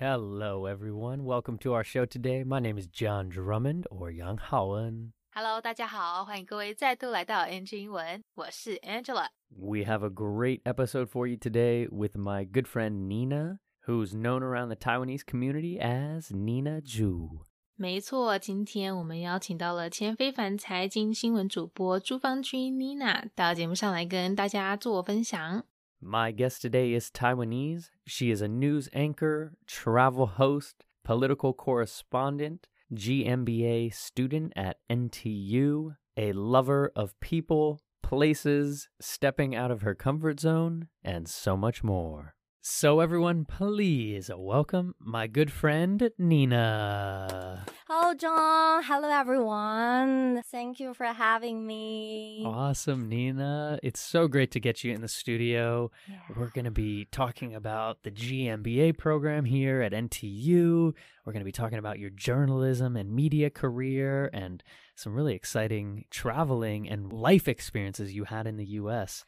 Hello, everyone. Welcome to our show today. My name is John Drummond or Yang Haoen. Hello，大家好，欢迎各位再度来到 NG 英文，我是 Angela。 We have a great episode for you today with my good friend Nina, who's known around the Taiwanese community as Nina Zhu. 没错，今天我们邀请到了前非凡财经新闻主播朱芳君 Nina 到节目上来跟大家做分享。 My guest today is Taiwanese. She is a news anchor, travel host, political correspondent, GMBA student at NTU, a lover of people, places, stepping out of her comfort zone, and so much more. So, everyone, please welcome my good friend Nina. Hello, John. Hello, everyone. Thank you for having me. Awesome, Nina. It's so great to get you in the studio. Yeah. We're going to be talking about the GMBA program here at NTU. We're going to be talking about your journalism and media career and some really exciting traveling and life experiences you had in the US.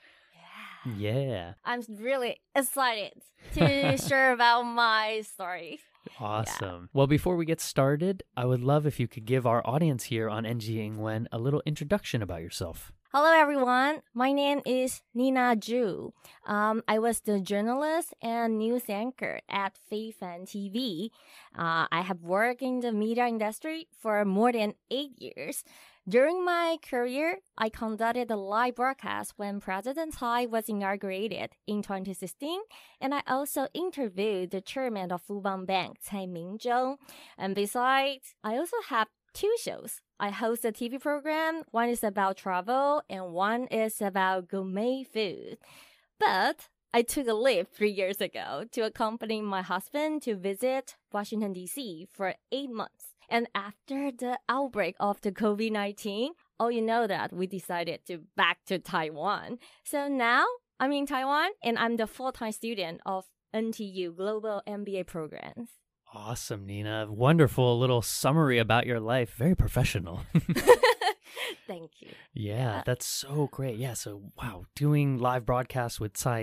Yeah. Yeah. I'm really excited to share about my story. Awesome. Well, before we get started, I would love if you could give our audience here on NG Ingwen a little introduction about yourself. Hello, everyone. My name is Nina Zhu. Um, I was the journalist and news anchor at Feifan TV. Uh, I have worked in the media industry for more than eight years. During my career, I conducted a live broadcast when President Tsai was inaugurated in 2016, and I also interviewed the chairman of Fubon Bank, Tsai Ming-chung. And besides, I also have two shows. I host a TV program. One is about travel and one is about gourmet food. But I took a leave three years ago to accompany my husband to visit Washington, D.C. for eight months. And after the outbreak of the COVID 19, oh, you know that we decided to back to Taiwan. So now I'm in Taiwan and I'm the full time student of NTU Global MBA programs. Awesome, Nina. Wonderful little summary about your life. Very professional. Thank you. Yeah, uh that's so great. Yeah, so wow, doing live broadcasts with Tsai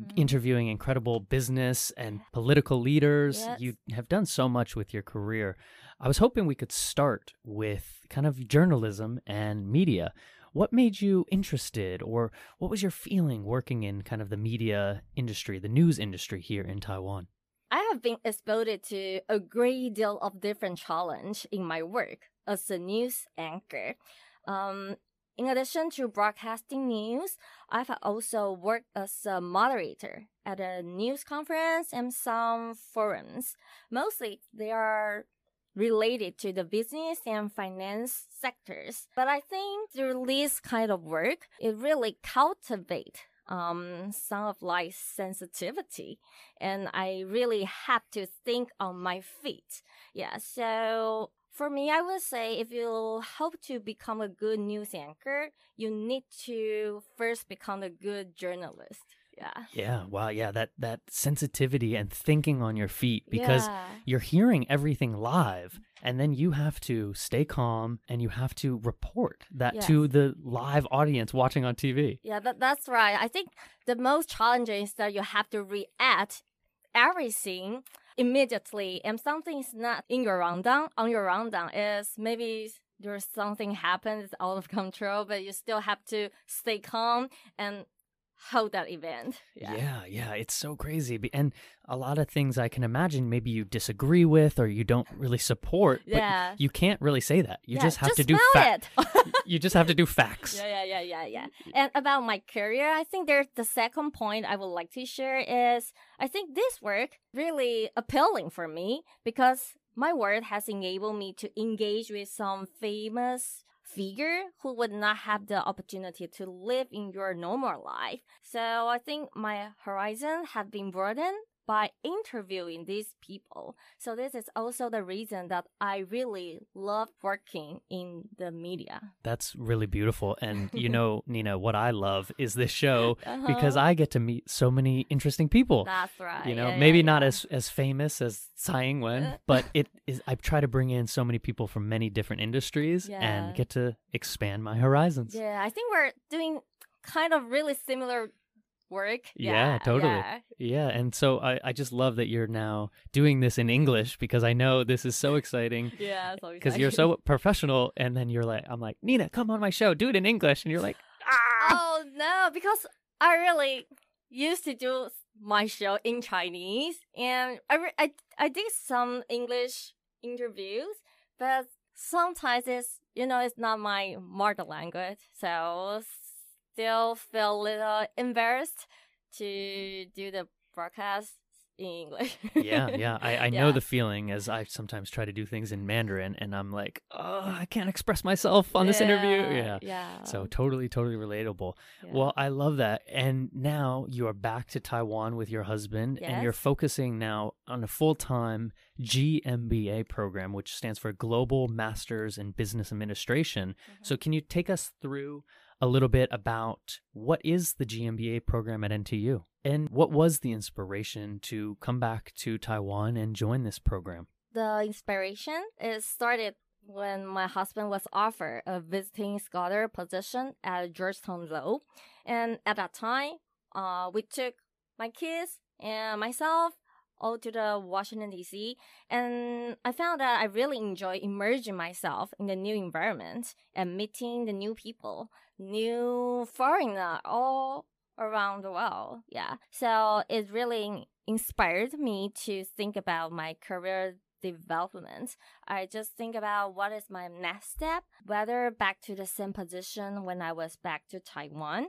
Ing-wen, interviewing incredible business and political leaders. Yes. You have done so much with your career. I was hoping we could start with kind of journalism and media. What made you interested or what was your feeling working in kind of the media industry, the news industry here in Taiwan? I have been exposed to a great deal of different challenge in my work as a news anchor. Um, in addition to broadcasting news, I've also worked as a moderator at a news conference and some forums. Mostly they are related to the business and finance sectors. But I think through this kind of work, it really cultivate um, some of like sensitivity and I really had to think on my feet. Yeah, so for me, I would say if you hope to become a good news anchor, you need to first become a good journalist. Yeah. Yeah, wow, yeah, that that sensitivity and thinking on your feet because yeah. you're hearing everything live and then you have to stay calm and you have to report that Yes. to the live audience watching on TV. Yeah, that, that's right. I think the most challenging is that you have to react everything immediately and something is not in your rundown. On your rundown is maybe there's something happens out of control, but you still have to stay calm and hold that event. Yeah. yeah, it's so crazy. And a lot of things I can imagine maybe you disagree with or you don't really support, but Yeah. you can't really say that. You Yeah, just have to do facts. you just have to do facts. Yeah, yeah, yeah, yeah, yeah. And about my career, I think there's the second point I would like to share is I think this work really appealing for me because my work has enabled me to engage with some famous figure who would not have the opportunity to live in your normal life. So I think my horizon have been broadened by interviewing these people. So this is also the reason that I really love working in the media. That's really beautiful. And you know, Nina, what I love is this show because Uh-huh. I get to meet so many interesting people. That's right. you know, Yeah, maybe yeah, not yeah. as as famous as Tsai Ing-wen, but it is. I try to bring in so many people from many different industries and get to expand my horizons. Yeah, I think we're doing kind of really similar work. Yeah, totally. yeah. Yeah, and so I, I just love that you're now doing this in English because I know this is so exciting Yeah, because you're so professional and then you're like I'm like Nina come on my show do it in English and you're like ah Oh no, because I really used to do my show in Chinese, and I re- I I did some English interviews, but sometimes it's you know it's not my mother language, so still feel a little embarrassed to do the broadcast in English. yeah yeah I, I know Yeah. the feeling as I sometimes try to do things in Mandarin and I'm like oh I can't express myself on this interview yeah yeah. so totally totally relatable yeah. Well, I love that. And now you are back to Taiwan with your husband, and you're focusing now on a full time GMBA program, which stands for Global Masters in Business Administration. Mm-hmm. So, can you take us through a little bit about what is the GMBA program at NTU? And what was the inspiration to come back to Taiwan and join this program? the inspiration is started when my husband was offered a visiting scholar position at Georgetown Law. And at that time, uh, we took my kids and myself all to the Washington DC. And I found that I really enjoy immersing myself in the new environment and meeting the new people, new foreigner all around the world. Yeah. So it really inspired me to think about my career development. I just think about what is my next step, whether back to the same position when I was back to Taiwan.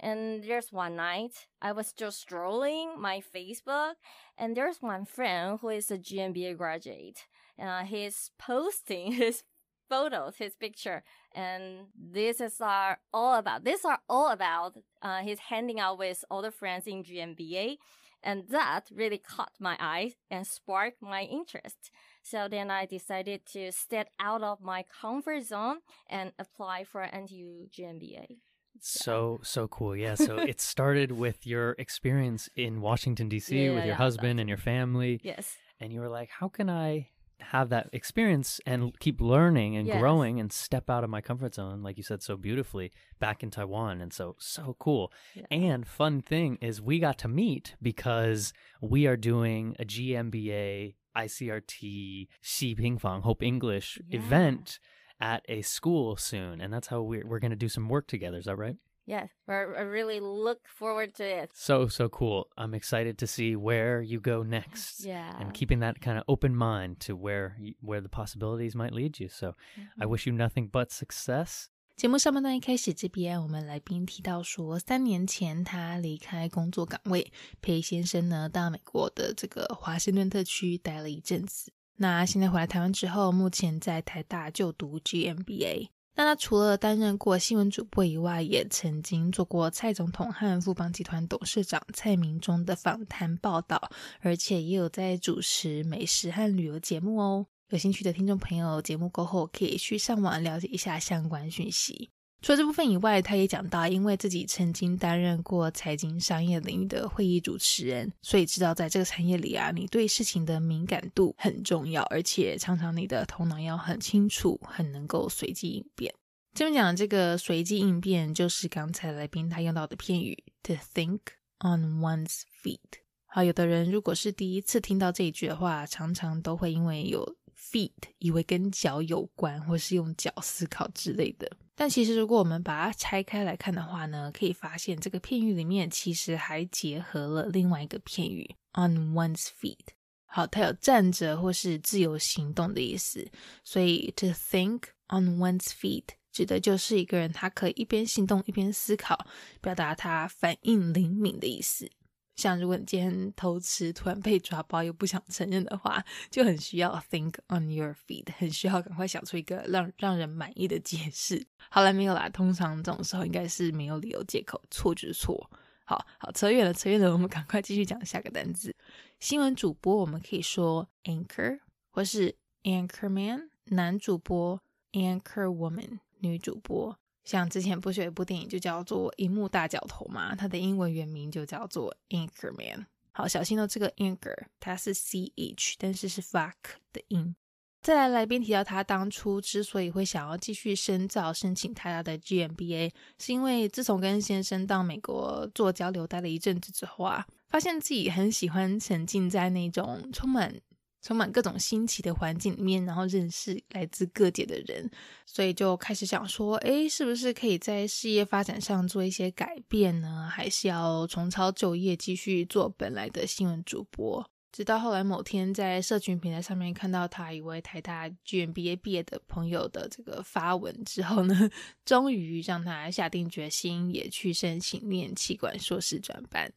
And there's one night I was just strolling my Facebook, and there's one friend who is a GMBA graduate. Uh, he's posting his photos, his picture, and this is are all about. These are all about. Uh, he's handing out with all the friends in GMBA, and that really caught my eye and sparked my interest. So then I decided to step out of my comfort zone and apply for NTU GMBA. So so cool. Yeah. So it started with your experience in Washington D.C. Yeah, with your yeah, husband and your family. Yes. and you were like, how can I have that experience and keep learning and Yes. growing and step out of my comfort zone, like you said so beautifully, back in Taiwan? And so, so cool. Yeah. And fun thing is, we got to meet because we are doing a GMBA ICRT Xi Pingfang Hope English Yeah. event at a school soon. And that's how we're, we're going to do some work together. Is that right? Yes. We're, I really look forward to it. So, so cool. I'm excited to see where you go next. Yeah. and keeping that kind of open mind to where you, where the possibilities might lead you. So I wish you nothing but success. 节目上半段一开始这边，我们来宾提到说，三年前他离开工作岗位，裴先生呢到美国的这个华盛顿特区待了一阵子。那现在回来台湾之后，目前在台大就读 GMBA。 那他除了担任过新闻主播以外，也曾经做过蔡总统和富邦集团董事长蔡明忠的访谈报道，而且也有在主持美食和旅游节目哦。有兴趣的听众朋友，节目过后可以去上网了解一下相关讯息。除了这部分以外，他也讲到，因为自己曾经担任过财经商业领域的会议主持人，所以知道在这个产业里啊，你对事情的敏感度很重要，而且常常你的头脑要很清楚，很能够随机应变。这边讲的这个随机应变，就是刚才来宾他用到的片语 “to think on one's feet”。好，有的人如果是第一次听到这一句的话，常常都会因为有 feet 以为跟脚有关，或是用脚思考之类的。但其实如果我们把它拆开来看的话呢，可以发现这个片语里面其实还结合了另外一个片语 on one's feet。好，它有站着或是自由行动的意思，所以 to think on one's feet 指的就是一个人他可以一边行动一边思考，表达他反应灵敏的意思。像如果你今天偷吃，突然被抓包又不想承认的话，就很需要 think on your feet，很需要赶快想出一个让让人满意的解释。好了，没有啦，通常这种时候应该是没有理由借口，错就是错。好好扯远了，扯远了，我们赶快继续讲下个单字。新闻主播我们可以说 anchor 或是 anchor man，男主播 anchor woman，女主播。像之前不是有一部电影就叫做《银幕大角头》嘛，它的英文原名就叫做 Anchorman。好，小心哦，这个 anchor 它是 ch，但是是 Fuck 的音。再来，来宾提到他当初之所以会想要继续深造，申请台大的 GMBA，是因为自从跟先生到美国做交流待了一阵子之后啊，发现自己很喜欢沉浸在那种充满。充满各种新奇的环境里面，然后认识来自各界的人，所以就开始想说，哎，是不是可以在事业发展上做一些改变呢？还是要重操旧业，继续做本来的新闻主播？直到后来某天在社群平台上面看到他一位台大 GMBA 毕业的朋友的这个发文之后呢，终于让他下定决心，也去申请念气管硕士转班。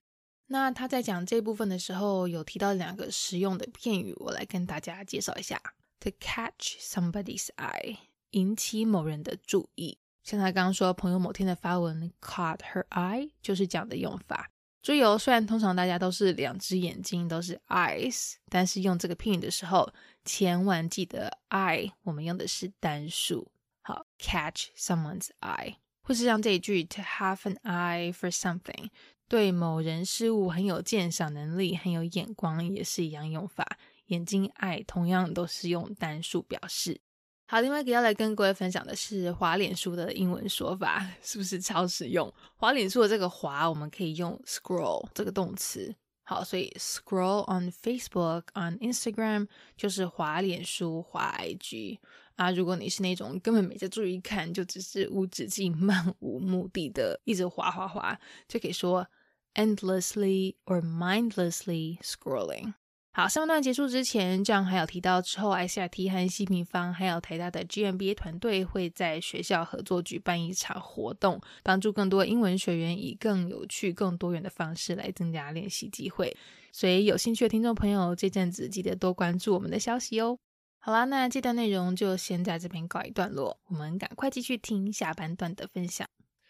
那他在讲这部分的时候，有提到两个实用的片语，我来跟大家介绍一下。To catch somebody's eye，引起某人的注意。像他刚刚说，朋友某天的发文 caught her eye，就是讲的用法。注意哦，虽然通常大家都是两只眼睛都是 eyes，但是用这个片语的时候，千万记得 eye，我们用的是单数。好，catch someone's eye，或是像这一句 to have an eye for something。对某人事物很有鉴赏能力，很有眼光，也是一样用法。眼睛爱同样都是用单数表示。好，另外一个要来跟各位分享的是滑脸书的英文说法，是不是超实用？滑脸书的这个滑，我们可以用 scroll 这个动词。好，所以 scroll on Facebook on Instagram 就是滑脸书、滑 IG 啊。如果你是那种根本没在注意看，就只是无止境、漫无目的的一直滑滑滑，就可以说。Endlessly or mindlessly scrolling。好，上半段结束之前，这样还有提到之后，ICRT 和西平方还有台大的 GMBA 团队会在学校合作举办一场活动，帮助更多英文学员以更有趣、更多元的方式来增加练习机会。所以有兴趣的听众朋友，这阵子记得多关注我们的消息哦。好啦，那这段内容就先在这边告一段落，我们赶快继续听下半段的分享。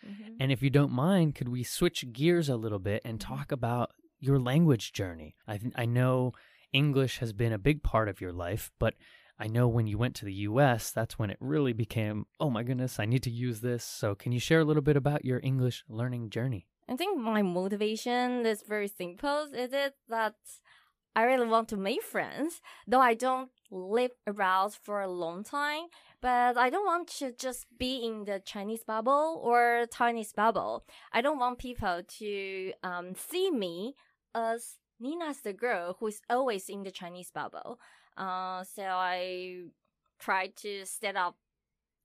Mm-hmm. And if you don't mind, could we switch gears a little bit and mm-hmm. talk about your language journey? I th- I know English has been a big part of your life, but I know when you went to the US, that's when it really became, oh my goodness, I need to use this. So, can you share a little bit about your English learning journey? I think my motivation is very simple. Is it that I really want to make friends, though I don't live around for a long time but I don't want to just be in the Chinese bubble or Taiwanese bubble. I don't want people to um, see me as Nina's the girl who is always in the Chinese bubble. Uh, so I tried to set up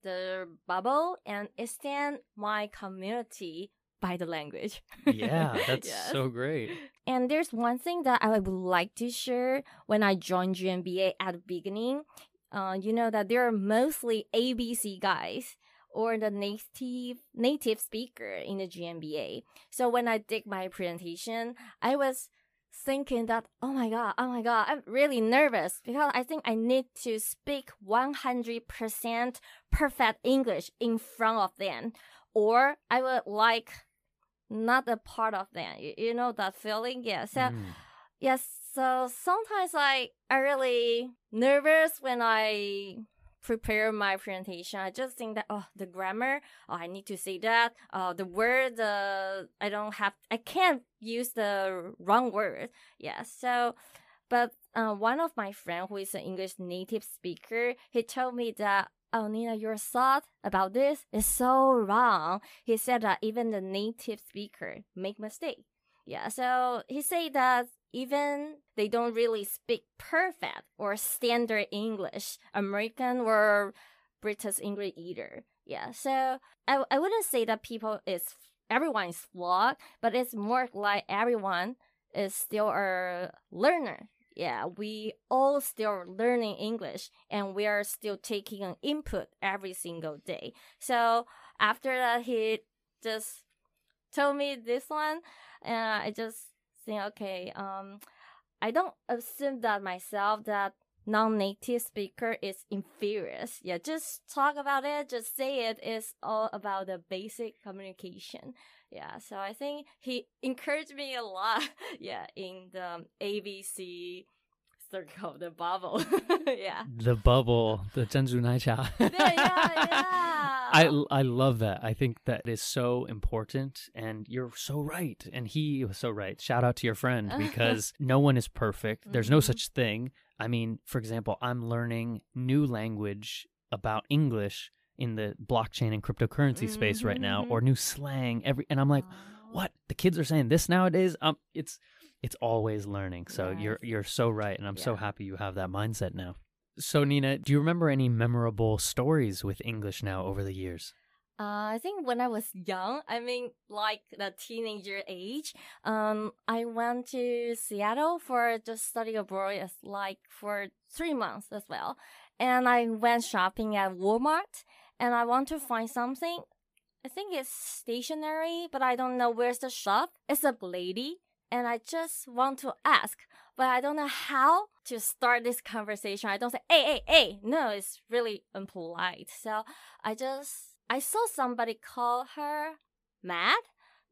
the bubble and extend my community by the language. yeah, that's yes. so great. And there's one thing that I would like to share when I joined GMBA at the beginning uh, you know that there are mostly ABC guys or the native native speaker in the GMBA. So when I did my presentation, I was thinking that oh my god, oh my god, I'm really nervous because I think I need to speak 100% perfect English in front of them, or I would like not a part of them. You, you know that feeling, yeah. So. Mm. Yes, so sometimes I I really nervous when I prepare my presentation. I just think that oh the grammar, oh I need to say that. Uh the word uh I don't have I can't use the wrong word. Yeah. So but uh, one of my friend who is an English native speaker, he told me that oh Nina, your thought about this is so wrong. He said that even the native speaker make mistake. Yeah, so he said that even they don't really speak perfect or standard English, American or British English either. Yeah, so I, I wouldn't say that people is everyone is flawed, but it's more like everyone is still a learner. Yeah, we all still learning English and we are still taking an input every single day. So after that, he just told me this one, and I just think, okay, um, I don't assume that myself that non-native speaker is inferior. Yeah, just talk about it, just say it. It's all about the basic communication. Yeah, so I think he encouraged me a lot. yeah, in the ABC circle, the bubble. yeah. The bubble, the tenzu Nai Yeah, yeah, yeah. I, I love that. I think that is so important. And you're so right. And he was so right. Shout out to your friend because no one is perfect. There's no mm-hmm. such thing. I mean, for example, I'm learning new language about English in the blockchain and cryptocurrency space right now or new slang every and I'm like, what? The kids are saying this nowadays? Um it's it's always learning. So you're you're so right and I'm so happy you have that mindset now. So Nina, do you remember any memorable stories with English now over the years? Uh, I think when I was young, I mean, like the teenager age, um, I went to Seattle for just study abroad, like for three months as well. And I went shopping at Walmart, and I want to find something. I think it's stationery, but I don't know where's the shop. It's a lady, and I just want to ask, but I don't know how to start this conversation. I don't say, hey, hey, hey. No, it's really impolite. So I just I saw somebody call her Mad.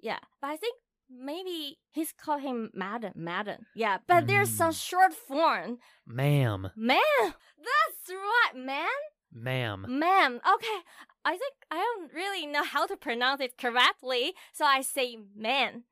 Yeah, but I think maybe he's called him Madden. Madden. Yeah, but there's some Mm. short form. Ma'am. Man, that's right, man. Ma'am. Ma'am. Okay, I think I don't really know how to pronounce it correctly, so I say man.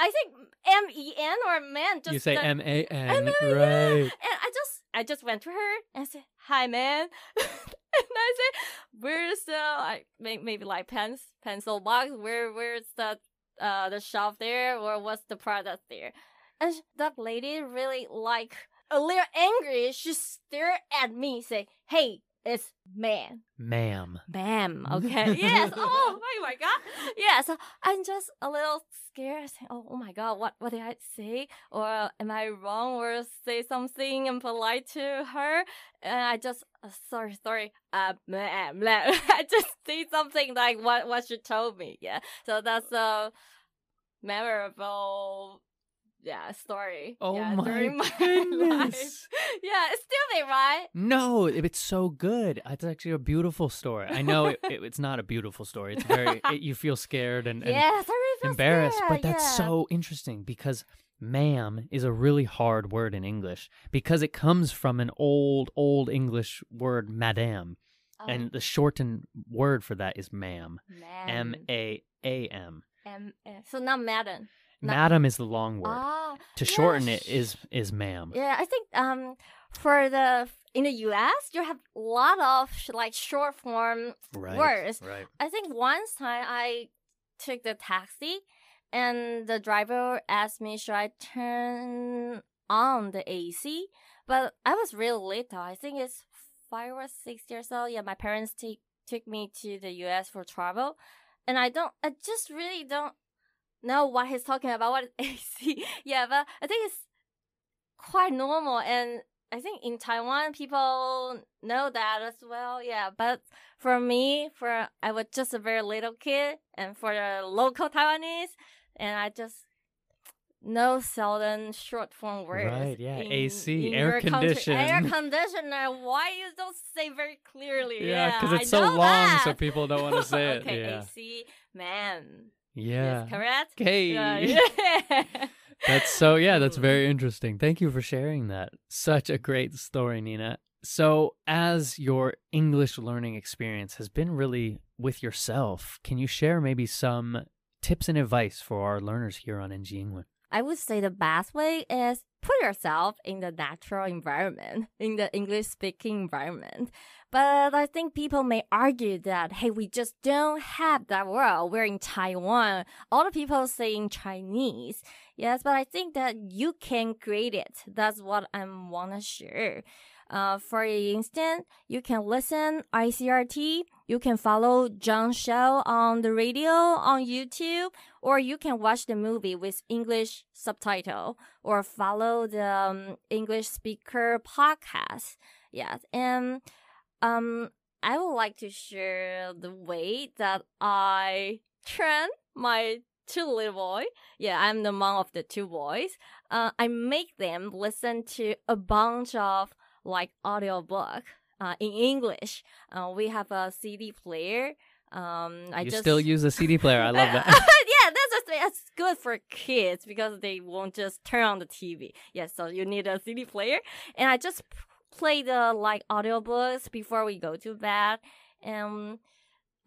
I think M E N or man. Just you say M A N, M A N, M A N. right? And I just I just went to her and said, "Hi, man." and I said, "Where's the I may, maybe like pens pencil box? Where where's the uh the shelf there or what's the product there?" And that lady really like a little angry. She stared at me, say, "Hey, it's man." Ma'am. Ma'am, okay. yes. Oh, oh my god. Yeah. So I'm just a little scared. Oh, oh my god, what what did I say? Or am I wrong? Or say something impolite to her? And I just uh, sorry, sorry. Uh, ma'am, ma'am. I just say something like what what she told me. Yeah. So that's a memorable. Yeah, story. Oh yeah, my my life. goodness. Yeah, it's still me, right? No, it's so good. It's actually a beautiful story. I know it, it- it's not a beautiful story. It's very it, you feel scared and, and yes, really feel embarrassed, scared, but that's yeah. so interesting because ma'am is a really hard word in English because it comes from an old old English word madame Oh, and the shortened word for that is ma'am. M. A A M. M. So not Madden. Madam is the long word. Ah, to shorten it sh- is is ma'am. Yeah, I think um for the in the U.S. you have a lot of sh- like short form. Right. words. Right. I think once time I took the taxi and the driver asked me should I turn on the AC, but I was real little. I think it's five or six years old. Yeah, my parents take took me to the U.S. for travel, and I don't. I just really don't know what he's talking about. What is AC? yeah, but I think it's quite normal, and I think in Taiwan people know that as well. Yeah, but for me, for I was just a very little kid, and for the local Taiwanese, and I just know seldom short form words. Right, yeah, in- AC, in air your country. condition. air conditioner. Why you don't say very clearly? Yeah, because I it's so know long, so people don't want to say it. okay, yeah. AC, man. Yeah. Yes, correct. Okay. Yeah. That's so yeah, that's very interesting. Thank you for sharing that. Such a great story, Nina. So, as your English learning experience has been really with yourself, can you share maybe some tips and advice for our learners here on NG Ingwen? I would say the best way is put yourself in the natural environment, in the English speaking environment. But I think people may argue that, hey, we just don't have that world. We're in Taiwan. All the people saying Chinese. Yes, but I think that you can create it. That's what I want to share. Uh, for instance, you can listen ICRT. You can follow John Show on the radio, on YouTube, or you can watch the movie with English subtitle or follow the um, English speaker podcast. Yes. And, um, I would like to share the way that I train my two little boy. Yeah, I'm the mom of the two boys. Uh, I make them listen to a bunch of like audiobook uh, in English. Uh, we have a CD player. Um, I you just still use a CD player. I love that. yeah, that's just that's good for kids because they won't just turn on the TV. Yeah, so you need a CD player, and I just play the like audiobooks before we go to bed, and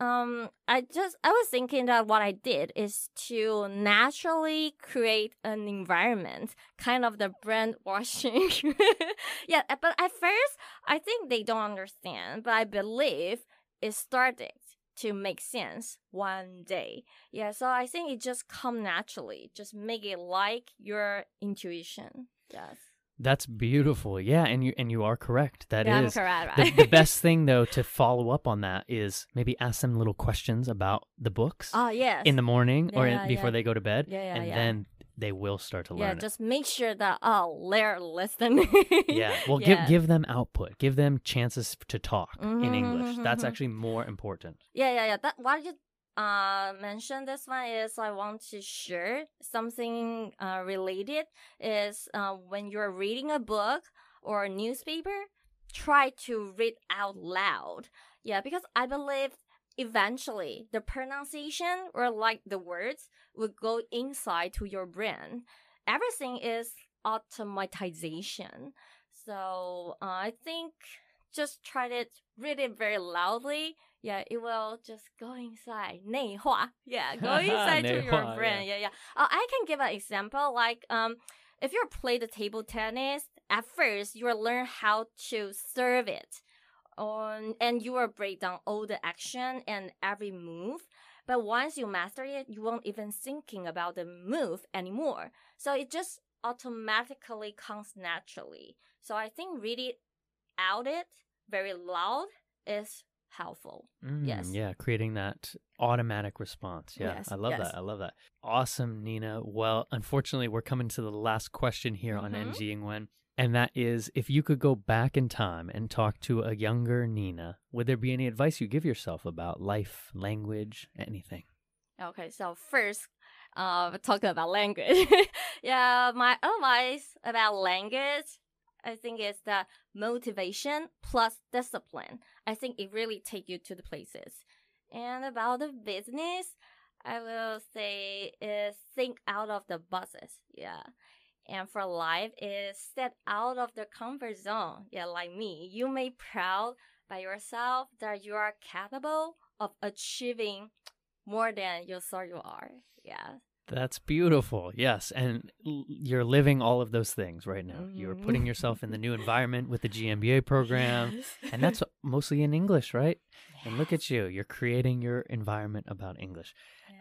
um, I just I was thinking that what I did is to naturally create an environment, kind of the brand washing. yeah, but at first I think they don't understand, but I believe it started to make sense one day. Yeah, so I think it just come naturally. Just make it like your intuition. Yes. That's beautiful. Yeah, and you and you are correct. That yeah, is correct, the, right? the best thing though to follow up on that is maybe ask them little questions about the books oh yes. in the morning or in, Yeah, before yeah. they go to bed, Yeah, yeah, and yeah. then they will start to yeah, learn. it. just make sure that oh they're listening. Yeah. Well, Yeah. give give them output. Give them chances to talk in Mhm, English. mhm, That's mhm. actually more important. Yeah, yeah, yeah. That why you uh mention this one is I want to share something uh related is uh when you're reading a book or a newspaper, try to read out loud. Yeah, because I believe eventually the pronunciation or like the words will go inside to your brain. Everything is automatization. So uh, I think just try to read it very loudly yeah, it will just go inside 内化. Yeah, go inside to your brain. Yeah, yeah. Uh, I can give an example. Like, um, if you play the table tennis, at first you will learn how to serve it, on and you will break down all the action and every move. But once you master it, you won't even thinking about the move anymore. So it just automatically comes naturally. So I think reading out it very loud is helpful. Mm, Yes. Yeah, creating that automatic response. Yeah, Yes, I love yes. that. I love that. Awesome, Nina. Well, unfortunately, we're coming to the last question here on Mhm. NG Ingwen. And that is if you could go back in time and talk to a younger Nina, would there be any advice you give yourself about life, language, anything? Okay, so first, uh, talking about language. yeah, my advice about language, I think it's the motivation plus discipline. I think it really take you to the places. And about the business, I will say is think out of the boxes. Yeah. And for life is step out of the comfort zone. Yeah, like me. You may proud by yourself that you are capable of achieving more than you thought you are. Yeah. That's beautiful. Yes. And l- you're living all of those things right now. You're Mhm. putting yourself in the new environment with the GMBA program. And that's mostly in English, right? And look at you. You're creating your environment about English.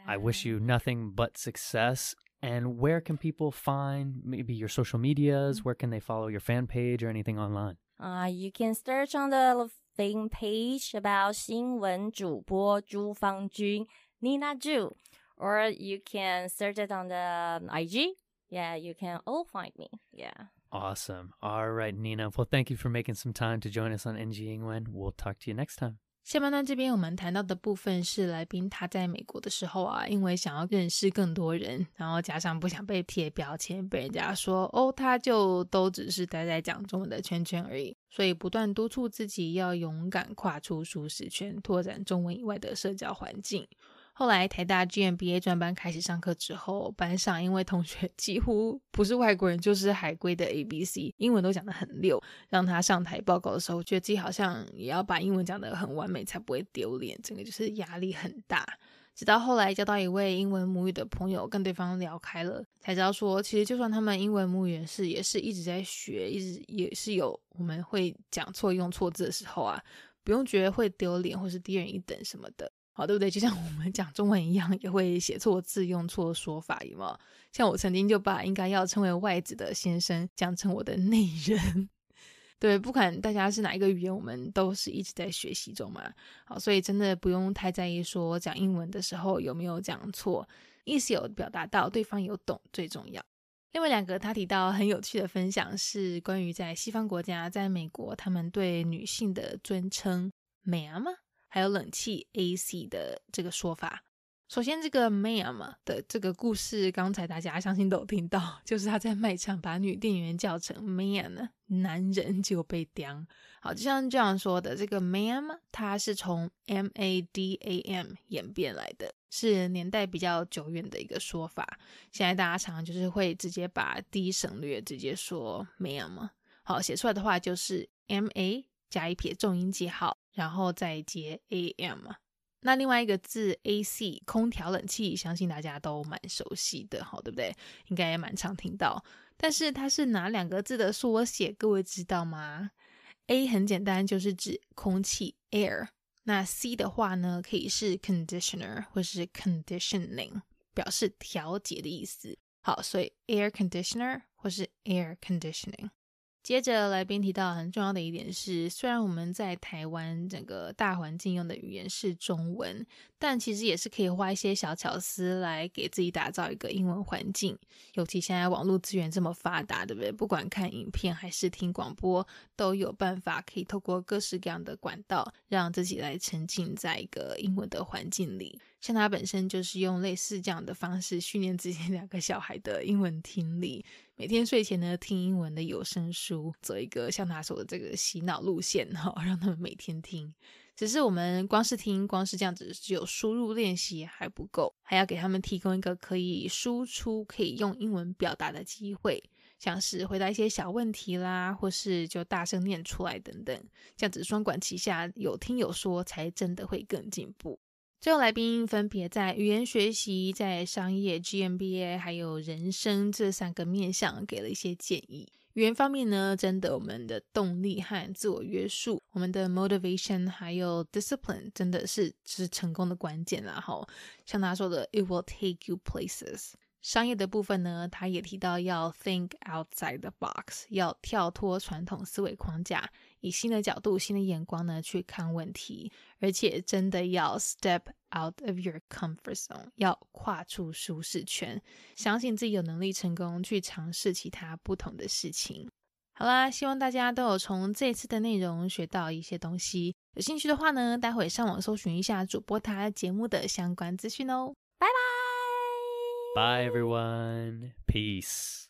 I wish you nothing but success. And where can people find maybe your social medias? Where can they follow your fan page or anything online? Uh, you can search on the fan page about 新闻主播朱芳君 Nina Zhu, or you can search it on the IG. Yeah, you can all find me. Yeah. Awesome. All right, Nina. Well, thank you for making some time to join us on NG Ingwen. We'll talk to you next time. 下半段这边我们谈到的部分是来宾他在美国的时候啊，因为想要认识更多人，然后加上不想被贴标签，被人家说哦，他就都只是待在讲中文的圈圈而已，所以不断督促自己要勇敢跨出舒适圈，拓展中文以外的社交环境。 后来台大 GMBA 专班开始上课之后，班上因为同学 几乎不是外国人就是海归的 ABC，英文都讲得很溜，让他上台报告的时候，觉得自己好像也要把英文讲得很完美，才不会丢脸，整个就是压力很大。直到后来交到一位英文母语的朋友，跟对方聊开了，才知道说，其实就算他们英文母语也是也是一直在学，一直也是有我们会讲错、用错字的时候啊，不用觉得会丢脸或是低人一等什么的。好，对不对？就像我们讲中文一样，也会写错字、用错说法，有没有？像我曾经就把应该要称为外子的先生讲成我的内人。对，不管大家是哪一个语言，我们都是一直在学习中嘛。好，所以真的不用太在意说讲英文的时候有没有讲错，意思有表达到，对方有懂最重要。另外两个他提到很有趣的分享是关于在西方国家，在美国他们对女性的尊称 “ma'am”，还有冷气 “AC” 的这个说法。首先，这个 ma'am 的这个故事，刚才大家相信都有听到，就是他在卖场把女店员叫成 man，男人就被刁。好，就像这样说的，这个 ma'am 它是从 m a d a m 演变来的，是年代比较久远的一个说法。现在大家常常就是会直接把 d 省略，直接说 ma'am。好，写出来的话就是 m a 加一撇重音记号，然后再接 a m。那另外一个字 A C 空调冷气，相信大家都蛮熟悉的，好对不对？应该也蛮常听到。但是它是哪两个字的缩写？各位知道吗？A 很简单，就是指空气 air。那 C 的话呢，可以是 conditioner 或是 conditioning，表示调节的意思。好，所以 air conditioner 或是 air conditioning。接着来宾提到很重要的一点是，虽然我们在台湾整个大环境用的语言是中文，但其实也是可以花一些小巧思来给自己打造一个英文环境。尤其现在网络资源这么发达，对不对？不管看影片还是听广播，都有办法可以透过各式各样的管道，让自己来沉浸在一个英文的环境里。像他本身就是用类似这样的方式训练自己两个小孩的英文听力。每天睡前呢，听英文的有声书，走一个像他说的这个洗脑路线哈，让他们每天听。只是我们光是听，光是这样子只有输入练习还不够，还要给他们提供一个可以输出、可以用英文表达的机会，像是回答一些小问题啦，或是就大声念出来等等。这样子双管齐下，有听有说，才真的会更进步。最后来宾分别在语言学习、在商业 GMBA 还有人生这三个面向给了一些建议。语言方面呢，真的我们的动力和自我约束，我们的 motivation 还有 discipline 真的是是成功的关键啦。哈，像他说的，it will take you places。商业的部分呢，他也提到要 think outside the box，要跳脱传统思维框架。以新的角度、新的眼光呢去看问题，而且真的要 step out of your comfort zone，要跨出舒适圈，相信自己有能力成功去尝试其他不同的事情。好啦，希望大家都有从这次的内容学到一些东西。有兴趣的话呢，待会上网搜寻一下主播他节目的相关资讯哦。拜拜，Bye everyone，peace。